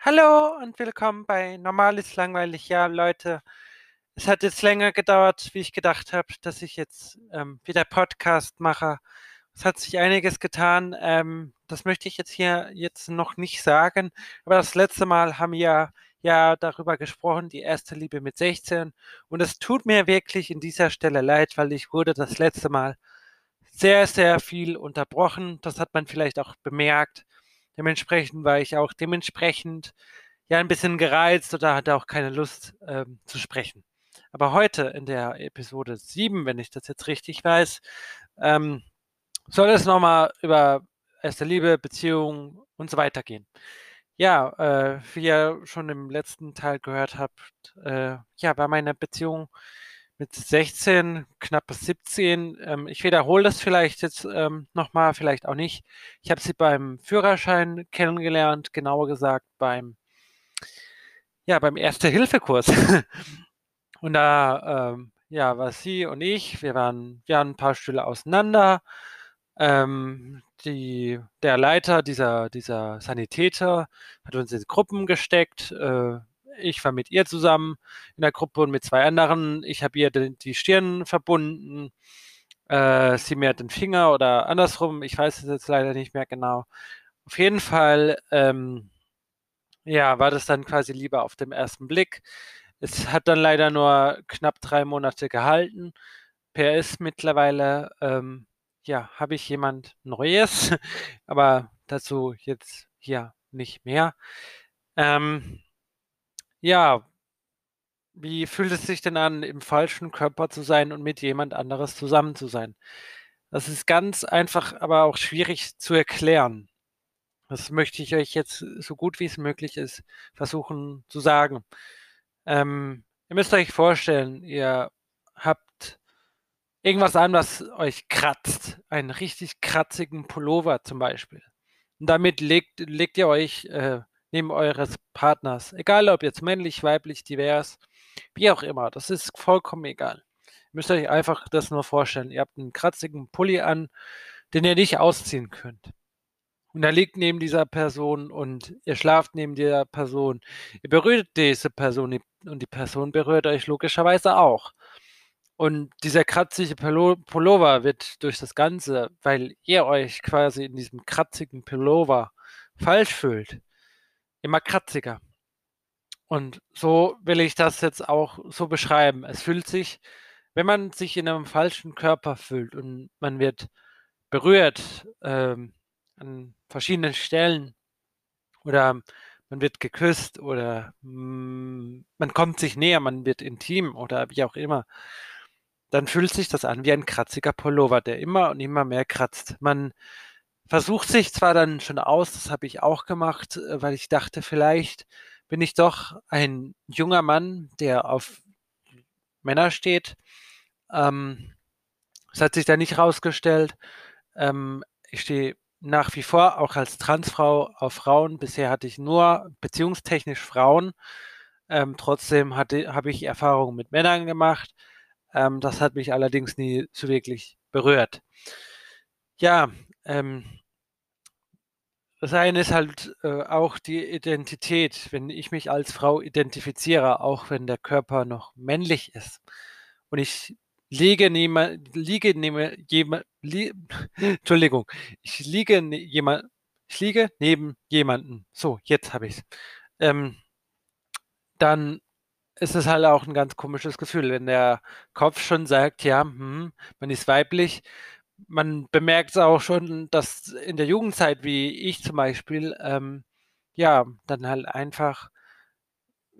Hallo und willkommen bei Normal ist langweilig. Ja, Leute, es hat jetzt länger gedauert, wie ich gedacht habe, dass ich jetzt ähm, wieder Podcast mache. Es hat sich einiges getan. Ähm, das möchte ich jetzt hier jetzt noch nicht sagen. Aber das letzte Mal haben wir ja darüber gesprochen, die erste Liebe mit 16. Und es tut mir wirklich in dieser Stelle leid, weil ich wurde das letzte Mal sehr, sehr viel unterbrochen. Das hat man vielleicht auch bemerkt. Dementsprechend war ich auch dementsprechend ja ein bisschen gereizt oder hatte auch keine Lust ähm, zu sprechen. Aber heute in der Episode 7, wenn ich das jetzt richtig weiß, ähm, soll es nochmal über erste Liebe, Beziehung und so weiter gehen. Ja, äh, wie ihr schon im letzten Teil gehört habt, äh, ja, bei meiner Beziehung mit 16, knapp bis 17. Ähm, ich wiederhole das vielleicht jetzt ähm, nochmal, vielleicht auch nicht. Ich habe sie beim Führerschein kennengelernt, genauer gesagt beim, ja, beim Erste-Hilfe-Kurs. und da, ähm, ja, war sie und ich, wir waren, waren ein paar Stühle auseinander. Ähm, die, der Leiter dieser, dieser Sanitäter hat uns in Gruppen gesteckt. Äh, ich war mit ihr zusammen in der Gruppe und mit zwei anderen. Ich habe ihr die, Stirn verbunden, äh, sie mir den Finger oder andersrum. Ich weiß es jetzt leider nicht mehr genau. Auf jeden Fall, ähm, ja, war das dann quasi lieber auf dem ersten Blick. Es hat dann leider nur knapp drei Monate gehalten. PS mittlerweile, ähm, ja, habe ich jemand Neues, aber dazu jetzt hier nicht mehr. Ähm, ja, wie fühlt es sich denn an, im falschen Körper zu sein und mit jemand anderes zusammen zu sein? Das ist ganz einfach, aber auch schwierig zu erklären. Das möchte ich euch jetzt so gut wie es möglich ist versuchen zu sagen. Ähm, ihr müsst euch vorstellen, ihr habt irgendwas an, was euch kratzt. Einen richtig kratzigen Pullover zum Beispiel. Und damit legt, legt ihr euch äh, neben eures Partners. Egal ob jetzt männlich, weiblich, divers, wie auch immer. Das ist vollkommen egal. Ihr müsst euch einfach das nur vorstellen. Ihr habt einen kratzigen Pulli an, den ihr nicht ausziehen könnt. Und er liegt neben dieser Person und ihr schlaft neben dieser Person. Ihr berührt diese Person und die Person berührt euch logischerweise auch. Und dieser kratzige Pullover wird durch das Ganze, weil ihr euch quasi in diesem kratzigen Pullover falsch fühlt, immer kratziger. Und so will ich das jetzt auch so beschreiben. Es fühlt sich, wenn man sich in einem falschen Körper fühlt und man wird berührt ähm, an verschiedenen Stellen oder man wird geküsst oder mm, man kommt sich näher, man wird intim oder wie auch immer, dann fühlt sich das an wie ein kratziger Pullover, der immer und immer mehr kratzt. Man versucht sich zwar dann schon aus, das habe ich auch gemacht, äh, weil ich dachte, vielleicht bin ich doch ein junger Mann, der auf Männer steht. Ähm, das hat sich da nicht rausgestellt. Ähm, ich stehe nach wie vor auch als Transfrau auf Frauen. Bisher hatte ich nur beziehungstechnisch Frauen. Ähm, trotzdem habe ich Erfahrungen mit Männern gemacht. Ähm, das hat mich allerdings nie so wirklich berührt. Ja, ähm, das eine ist halt äh, auch die Identität, wenn ich mich als Frau identifiziere, auch wenn der Körper noch männlich ist. Und ich liege neben, liege neben jemand, li, Entschuldigung, ich liege ne, ich liege neben jemanden. So, jetzt habe ich es. Ähm, dann ist es halt auch ein ganz komisches Gefühl, wenn der Kopf schon sagt, ja, hm, man ist weiblich, man bemerkt es auch schon, dass in der Jugendzeit, wie ich zum Beispiel, ähm, ja, dann halt einfach,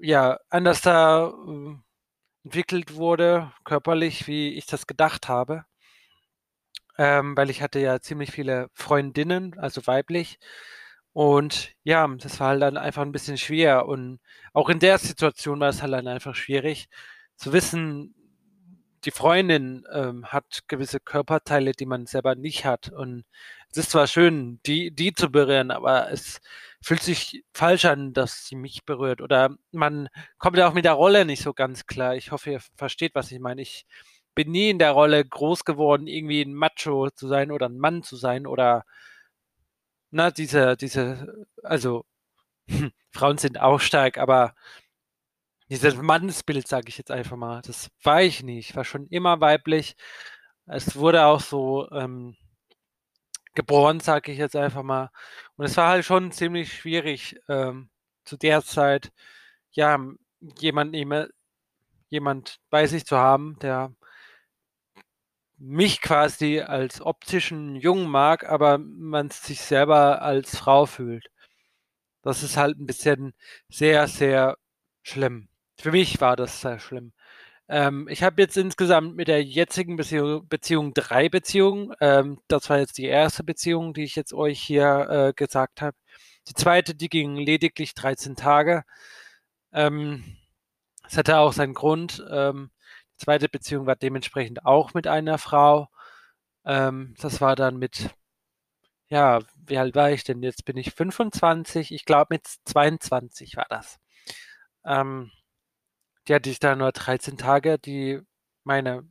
ja, anders da äh, entwickelt wurde, körperlich, wie ich das gedacht habe. Ähm, weil ich hatte ja ziemlich viele Freundinnen, also weiblich. Und ja, das war halt dann einfach ein bisschen schwer. Und auch in der Situation war es halt dann einfach schwierig zu wissen, die Freundin ähm, hat gewisse Körperteile, die man selber nicht hat. Und es ist zwar schön, die, die zu berühren, aber es fühlt sich falsch an, dass sie mich berührt. Oder man kommt ja auch mit der Rolle nicht so ganz klar. Ich hoffe, ihr versteht, was ich meine. Ich bin nie in der Rolle groß geworden, irgendwie ein Macho zu sein oder ein Mann zu sein oder na, diese, diese, also Frauen sind auch stark, aber dieses Mannsbild, sage ich jetzt einfach mal, das war ich nicht. Ich war schon immer weiblich. Es wurde auch so ähm, geboren, sage ich jetzt einfach mal. Und es war halt schon ziemlich schwierig ähm, zu der Zeit, ja, jemand, jemand bei sich zu haben, der mich quasi als optischen Jungen mag, aber man sich selber als Frau fühlt. Das ist halt ein bisschen sehr, sehr schlimm. Für mich war das sehr schlimm. Ähm, ich habe jetzt insgesamt mit der jetzigen Beziehung, Beziehung drei Beziehungen. Ähm, das war jetzt die erste Beziehung, die ich jetzt euch hier äh, gesagt habe. Die zweite, die ging lediglich 13 Tage. Ähm, das hatte auch seinen Grund. Ähm, die zweite Beziehung war dementsprechend auch mit einer Frau. Ähm, das war dann mit, ja, wie alt war ich denn? Jetzt bin ich 25. Ich glaube, mit 22 war das. Ähm, die hatte ich da nur 13 Tage. Die, meine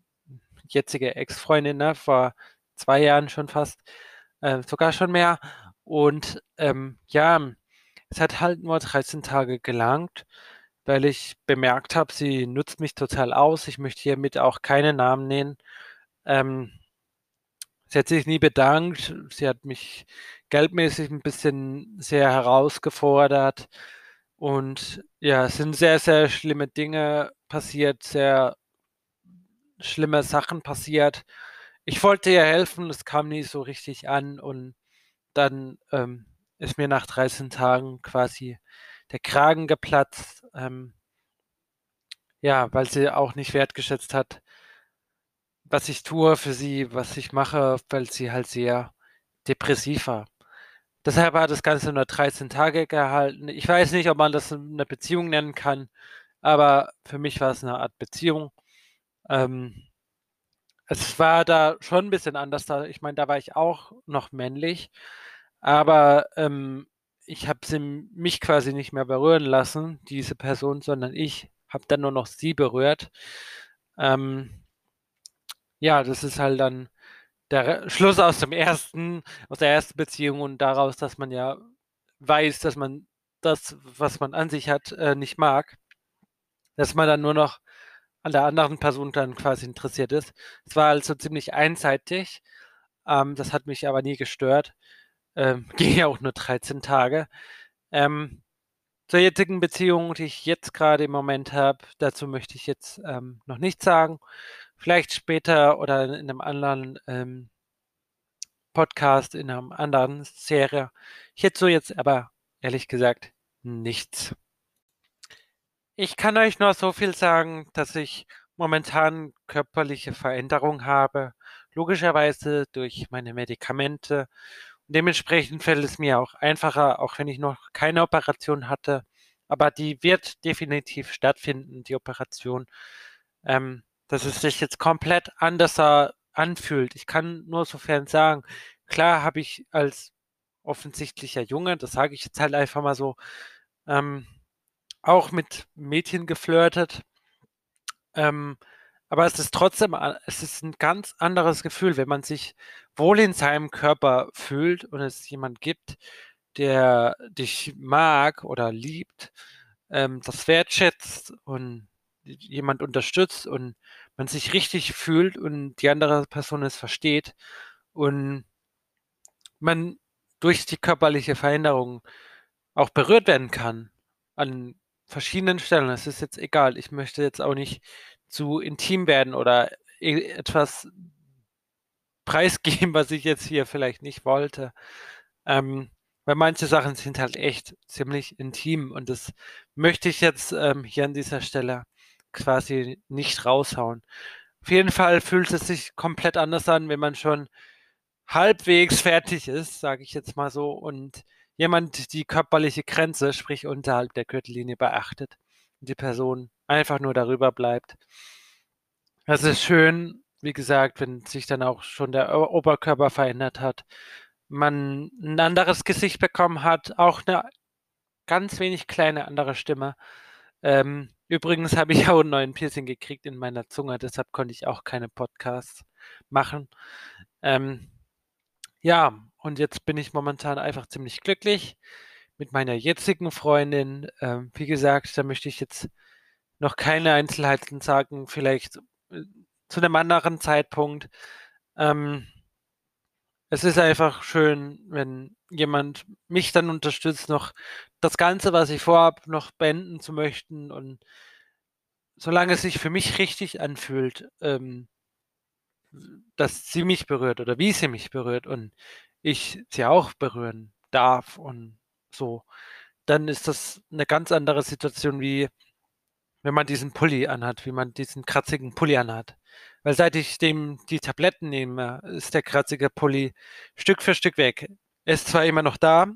jetzige Ex-Freundin, ne, vor zwei Jahren schon fast, äh, sogar schon mehr. Und ähm, ja, es hat halt nur 13 Tage gelangt, weil ich bemerkt habe, sie nutzt mich total aus. Ich möchte hiermit auch keine Namen nennen. Ähm, sie hat sich nie bedankt. Sie hat mich geldmäßig ein bisschen sehr herausgefordert. Und ja, es sind sehr, sehr schlimme Dinge passiert, sehr schlimme Sachen passiert. Ich wollte ihr helfen, es kam nie so richtig an und dann ähm, ist mir nach 13 Tagen quasi der Kragen geplatzt. Ähm, ja, weil sie auch nicht wertgeschätzt hat, was ich tue für sie, was ich mache, weil sie halt sehr depressiv war. Deshalb hat das Ganze nur 13 Tage gehalten. Ich weiß nicht, ob man das eine Beziehung nennen kann, aber für mich war es eine Art Beziehung. Ähm, es war da schon ein bisschen anders. Da, ich meine, da war ich auch noch männlich, aber ähm, ich habe sie mich quasi nicht mehr berühren lassen, diese Person, sondern ich habe dann nur noch sie berührt. Ähm, ja, das ist halt dann der Schluss aus dem ersten, aus der ersten Beziehung und daraus, dass man ja weiß, dass man das, was man an sich hat, äh, nicht mag, dass man dann nur noch an der anderen Person dann quasi interessiert ist. Es war also ziemlich einseitig. Ähm, das hat mich aber nie gestört. Ähm, ging ja auch nur 13 Tage. Ähm, zur jetzigen Beziehung, die ich jetzt gerade im Moment habe, dazu möchte ich jetzt ähm, noch nichts sagen. Vielleicht später oder in einem anderen ähm, Podcast, in einer anderen Serie. Hierzu jetzt aber ehrlich gesagt nichts. Ich kann euch nur so viel sagen, dass ich momentan körperliche Veränderungen habe, logischerweise durch meine Medikamente. Und dementsprechend fällt es mir auch einfacher, auch wenn ich noch keine Operation hatte. Aber die wird definitiv stattfinden, die Operation. Ähm, dass es sich jetzt komplett anders anfühlt. Ich kann nur sofern sagen, klar habe ich als offensichtlicher Junge, das sage ich jetzt halt einfach mal so, ähm, auch mit Mädchen geflirtet. Ähm, aber es ist trotzdem, es ist ein ganz anderes Gefühl, wenn man sich wohl in seinem Körper fühlt und es jemand gibt, der dich mag oder liebt, ähm, das wertschätzt und jemand unterstützt und man sich richtig fühlt und die andere Person es versteht und man durch die körperliche Veränderung auch berührt werden kann an verschiedenen Stellen. Es ist jetzt egal. Ich möchte jetzt auch nicht zu intim werden oder e-, etwas preisgeben, was ich jetzt hier vielleicht nicht wollte. Ähm, weil manche Sachen sind halt echt ziemlich intim und das möchte ich jetzt ähm, hier an dieser Stelle quasi nicht raushauen. Auf jeden Fall fühlt es sich komplett anders an, wenn man schon halbwegs fertig ist, sage ich jetzt mal so, und jemand die körperliche Grenze, sprich unterhalb der Gürtellinie, beachtet und die Person einfach nur darüber bleibt. Das ist schön, wie gesagt, wenn sich dann auch schon der Oberkörper verändert hat, man ein anderes Gesicht bekommen hat, auch eine ganz wenig kleine andere Stimme. Ähm, übrigens habe ich auch einen neuen Piercing gekriegt in meiner Zunge, deshalb konnte ich auch keine Podcasts machen. Ähm, ja, und jetzt bin ich momentan einfach ziemlich glücklich. mit meiner jetzigen Freundin, ähm, wie gesagt, da möchte ich jetzt noch keine Einzelheiten sagen, vielleicht äh, zu einem anderen Zeitpunkt. Ähm, es ist einfach schön, wenn jemand mich dann unterstützt, noch das Ganze, was ich vorhabe, noch beenden zu möchten und solange es sich für mich richtig anfühlt, ähm, dass sie mich berührt oder wie sie mich berührt und ich sie auch berühren darf und so, dann ist das eine ganz andere Situation, wie wenn man diesen Pulli anhat, wie man diesen kratzigen Pulli anhat. Weil seit ich dem die Tabletten nehme, ist der kratzige Pulli Stück für Stück weg. Er ist zwar immer noch da,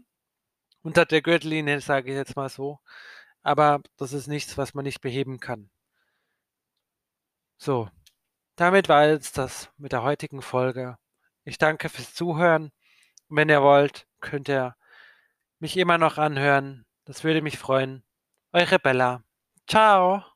unter der Gürtellinie, sage ich jetzt mal so, aber das ist nichts, was man nicht beheben kann. So, damit war jetzt das mit der heutigen Folge. Ich danke fürs Zuhören. Wenn ihr wollt, könnt ihr mich immer noch anhören. Das würde mich freuen. Eure Bella. Ciao.